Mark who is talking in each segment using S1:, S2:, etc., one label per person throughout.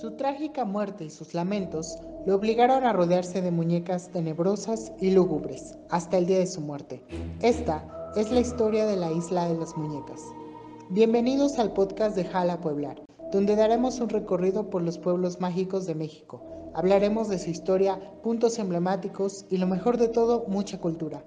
S1: Su trágica muerte y sus lamentos lo obligaron a rodearse de muñecas tenebrosas y lúgubres hasta el día de su muerte. Esta es la historia de la isla de las muñecas. Bienvenidos al podcast de Jala Pueblar, donde daremos un recorrido por los pueblos mágicos de México. Hablaremos de su historia, puntos emblemáticos y lo mejor de todo, mucha cultura.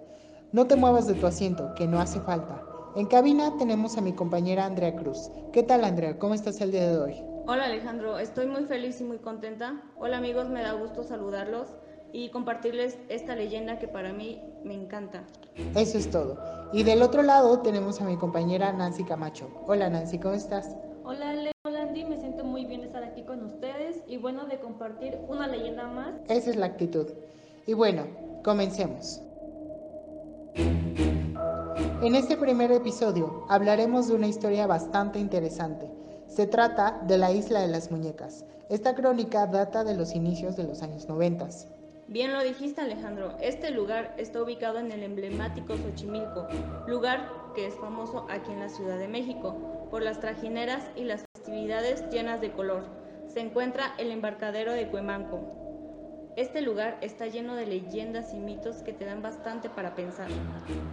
S1: No te muevas de tu asiento, que no hace falta. En cabina tenemos a mi compañera Andrea Cruz. ¿Qué tal Andrea? ¿Cómo estás el día de hoy?
S2: Hola Alejandro, estoy muy feliz y muy contenta. Hola amigos, me da gusto saludarlos y compartirles esta leyenda que para mí me encanta.
S1: Eso es todo. Y del otro lado tenemos a mi compañera Nancy Camacho. Hola Nancy, ¿cómo estás?
S3: Hola Leo, hola Andy, me siento muy bien estar aquí con ustedes y bueno de compartir una leyenda más.
S1: Esa es la actitud. Y bueno, comencemos. En este primer episodio hablaremos de una historia bastante interesante se trata de la Isla de las Muñecas. Esta crónica data de los inicios de los años 90.
S2: Bien lo dijiste Alejandro, este lugar está ubicado en el emblemático Xochimilco, lugar que es famoso aquí en la Ciudad de México por las trajineras y las festividades llenas de color. Se encuentra el embarcadero de Cuemanco. Este lugar está lleno de leyendas y mitos que te dan bastante para pensar,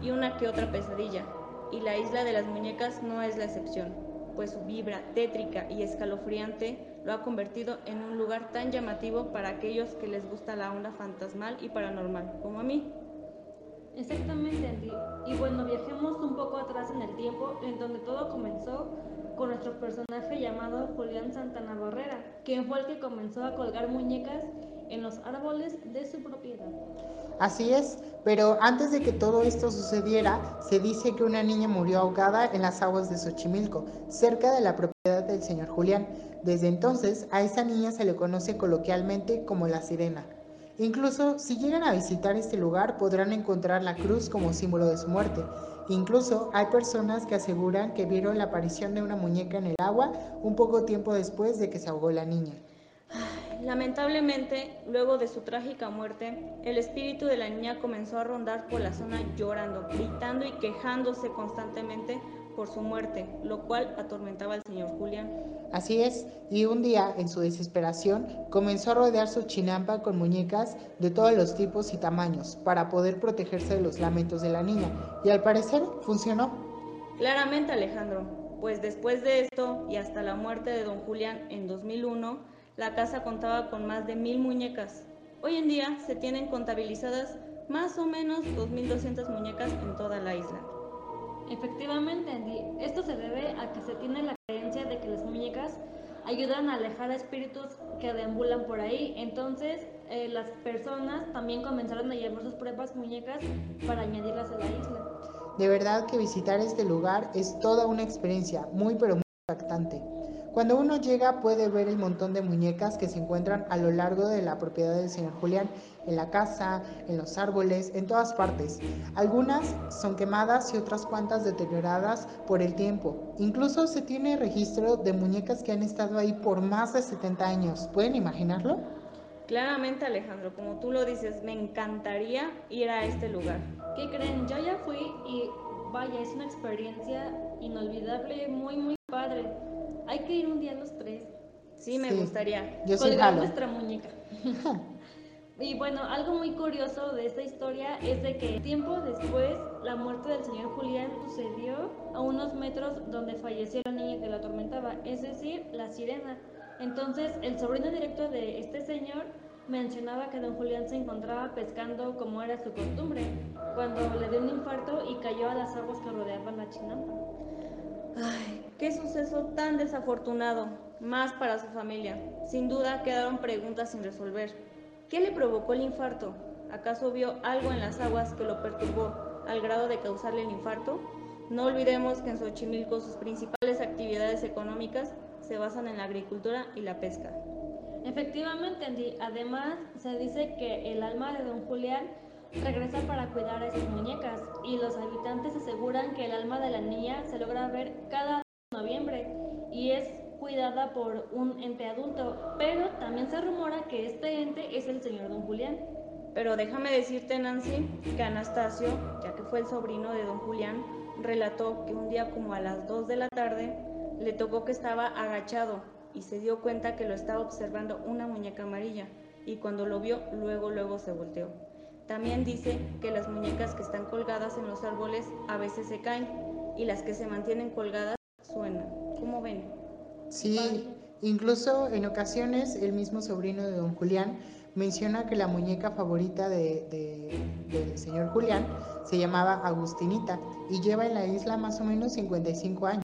S2: y una que otra pesadilla, y la isla de las muñecas no es la excepción pues su vibra tétrica y escalofriante lo ha convertido en un lugar tan llamativo para aquellos que les gusta la onda fantasmal y paranormal, como a mí.
S3: Exactamente, Andy. Y bueno, viajemos un poco atrás en el tiempo, en donde todo comenzó con nuestro personaje llamado Julián Santana Barrera, quien fue el que comenzó a colgar muñecas en los árboles de su propiedad.
S1: Así es, pero antes de que todo esto sucediera, se dice que una niña murió ahogada en las aguas de Xochimilco, cerca de la propiedad del señor Julián. Desde entonces, a esa niña se le conoce coloquialmente como la sirena. Incluso si llegan a visitar este lugar podrán encontrar la cruz como símbolo de su muerte. Incluso hay personas que aseguran que vieron la aparición de una muñeca en el agua un poco tiempo después de que se ahogó la niña.
S2: Lamentablemente, luego de su trágica muerte, el espíritu de la niña comenzó a rondar por la zona llorando, gritando y quejándose constantemente por su muerte, lo cual atormentaba al señor Julián.
S1: Así es, y un día, en su desesperación, comenzó a rodear su chinampa con muñecas de todos los tipos y tamaños para poder protegerse de los lamentos de la niña, y al parecer funcionó.
S2: Claramente, Alejandro, pues después de esto y hasta la muerte de don Julián en 2001, la casa contaba con más de mil muñecas. Hoy en día se tienen contabilizadas más o menos 2.200 muñecas en toda la isla.
S3: Efectivamente, Andy, esto se debe a que se tiene la creencia de que las muñecas ayudan a alejar a espíritus que deambulan por ahí. Entonces, eh, las personas también comenzaron a llevar sus propias muñecas para añadirlas a la isla.
S1: De verdad que visitar este lugar es toda una experiencia muy pero muy impactante. Cuando uno llega puede ver el montón de muñecas que se encuentran a lo largo de la propiedad del señor Julián, en la casa, en los árboles, en todas partes. Algunas son quemadas y otras cuantas deterioradas por el tiempo. Incluso se tiene registro de muñecas que han estado ahí por más de 70 años. ¿Pueden imaginarlo?
S2: Claramente Alejandro, como tú lo dices, me encantaría ir a este lugar.
S3: ¿Qué creen? Yo ya fui y vaya, es una experiencia inolvidable, muy, muy padre. Hay que ir un día los tres.
S2: Sí, me gustaría.
S1: Yo soy
S3: Colgar nuestra muñeca. y bueno, algo muy curioso de esta historia es de que tiempo después la muerte del señor Julián sucedió a unos metros donde falleció la niña que la atormentaba, es decir, la sirena. Entonces, el sobrino directo de este señor mencionaba que don Julián se encontraba pescando como era su costumbre, cuando le dio un infarto y cayó a las aguas que rodeaban la chinampa.
S2: Ay, qué suceso tan desafortunado, más para su familia. Sin duda quedaron preguntas sin resolver. ¿Qué le provocó el infarto? ¿Acaso vio algo en las aguas que lo perturbó al grado de causarle el infarto? No olvidemos que en Xochimilco sus principales actividades económicas se basan en la agricultura y la pesca.
S3: Efectivamente, Andy. Además, se dice que el alma de don Julián regresa para cuidar a esas muñecas y los habitantes aseguran que el alma de la niña se logra ver cada noviembre y es cuidada por un ente adulto, pero también se rumora que este ente es el señor don Julián.
S2: Pero déjame decirte, Nancy, que Anastasio, ya que fue el sobrino de don Julián, relató que un día como a las 2 de la tarde le tocó que estaba agachado y se dio cuenta que lo estaba observando una muñeca amarilla y cuando lo vio luego luego se volteó. También dice que las muñecas que están colgadas en los árboles a veces se caen y las que se mantienen colgadas suenan. ¿Cómo ven?
S1: Sí, incluso en ocasiones el mismo sobrino de don Julián menciona que la muñeca favorita de, del señor Julián se llamaba Agustinita y lleva en la isla más o menos 55 años.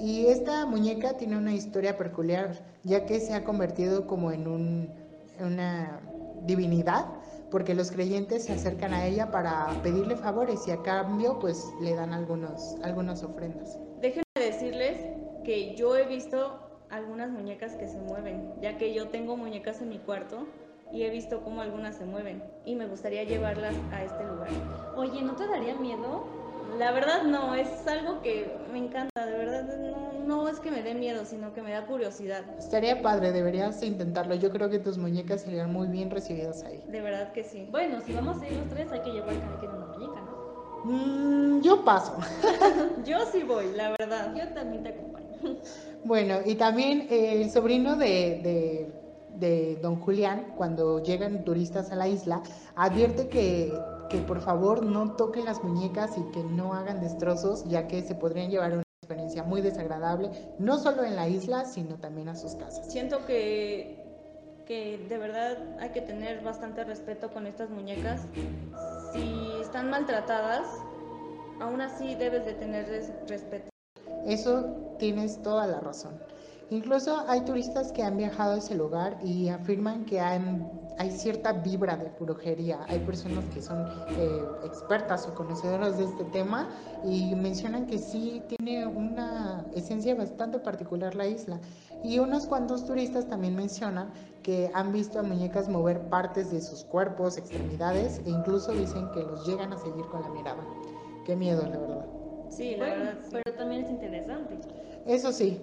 S1: Y esta muñeca tiene una historia peculiar, ya que se ha convertido como en un, una divinidad, porque los creyentes se acercan a ella para pedirle favores y a cambio pues le dan algunos, algunas ofrendas.
S2: Déjenme decirles que yo he visto algunas muñecas que se mueven, ya que yo tengo muñecas en mi cuarto y he visto cómo algunas se mueven y me gustaría llevarlas a este lugar.
S3: Oye, ¿no te daría miedo?
S2: La verdad no, es algo que me encanta, de verdad no, no es que me dé miedo, sino que me da curiosidad.
S1: Estaría padre, deberías intentarlo. Yo creo que tus muñecas serían muy bien recibidas ahí.
S2: De verdad que sí.
S3: Bueno, si vamos a ir los tres hay que llevar cada quien.
S1: Mm, yo paso.
S2: yo sí voy, la verdad.
S3: Yo también te acompaño.
S1: bueno, y también el sobrino de, de de don Julián, cuando llegan turistas a la isla, advierte que, que por favor no toquen las muñecas y que no hagan destrozos, ya que se podrían llevar una experiencia muy desagradable, no solo en la isla, sino también a sus casas.
S2: Siento que, que de verdad hay que tener bastante respeto con estas muñecas. Si están maltratadas, aún así debes de tenerles respeto.
S1: Eso tienes toda la razón. Incluso hay turistas que han viajado a ese lugar y afirman que hay, hay cierta vibra de brujería. Hay personas que son eh, expertas o conocedoras de este tema y mencionan que sí tiene una esencia bastante particular la isla. Y unos cuantos turistas también mencionan que han visto a muñecas mover partes de sus cuerpos, extremidades e incluso dicen que los llegan a seguir con la mirada. Qué miedo, la verdad.
S2: Sí, la verdad.
S3: Pero también es interesante.
S1: Eso sí.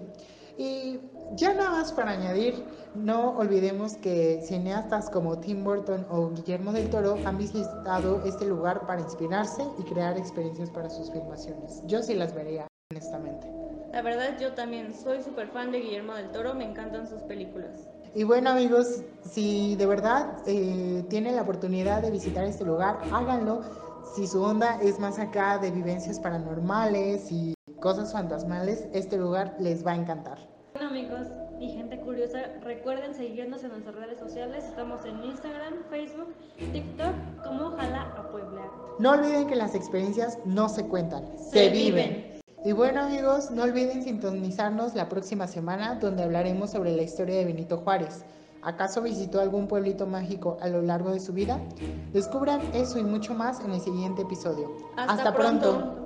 S1: Y ya nada más para añadir, no olvidemos que cineastas como Tim Burton o Guillermo del Toro han visitado este lugar para inspirarse y crear experiencias para sus filmaciones. Yo sí las vería, honestamente.
S2: La verdad, yo también soy súper fan de Guillermo del Toro, me encantan sus películas.
S1: Y bueno amigos, si de verdad eh, tienen la oportunidad de visitar este lugar, háganlo. Si su onda es más acá de vivencias paranormales y cosas fantasmales, este lugar les va a encantar.
S3: Bueno amigos y gente curiosa, recuerden seguirnos en nuestras redes sociales. Estamos en Instagram, Facebook, TikTok como Ojalá a Puebla.
S1: No olviden que las experiencias no se cuentan, se, viven. Y bueno amigos, no olviden sintonizarnos la próxima semana donde hablaremos sobre la historia de Benito Juárez. ¿Acaso visitó algún pueblito mágico a lo largo de su vida? Descubran eso y mucho más en el siguiente episodio.
S2: Hasta, pronto.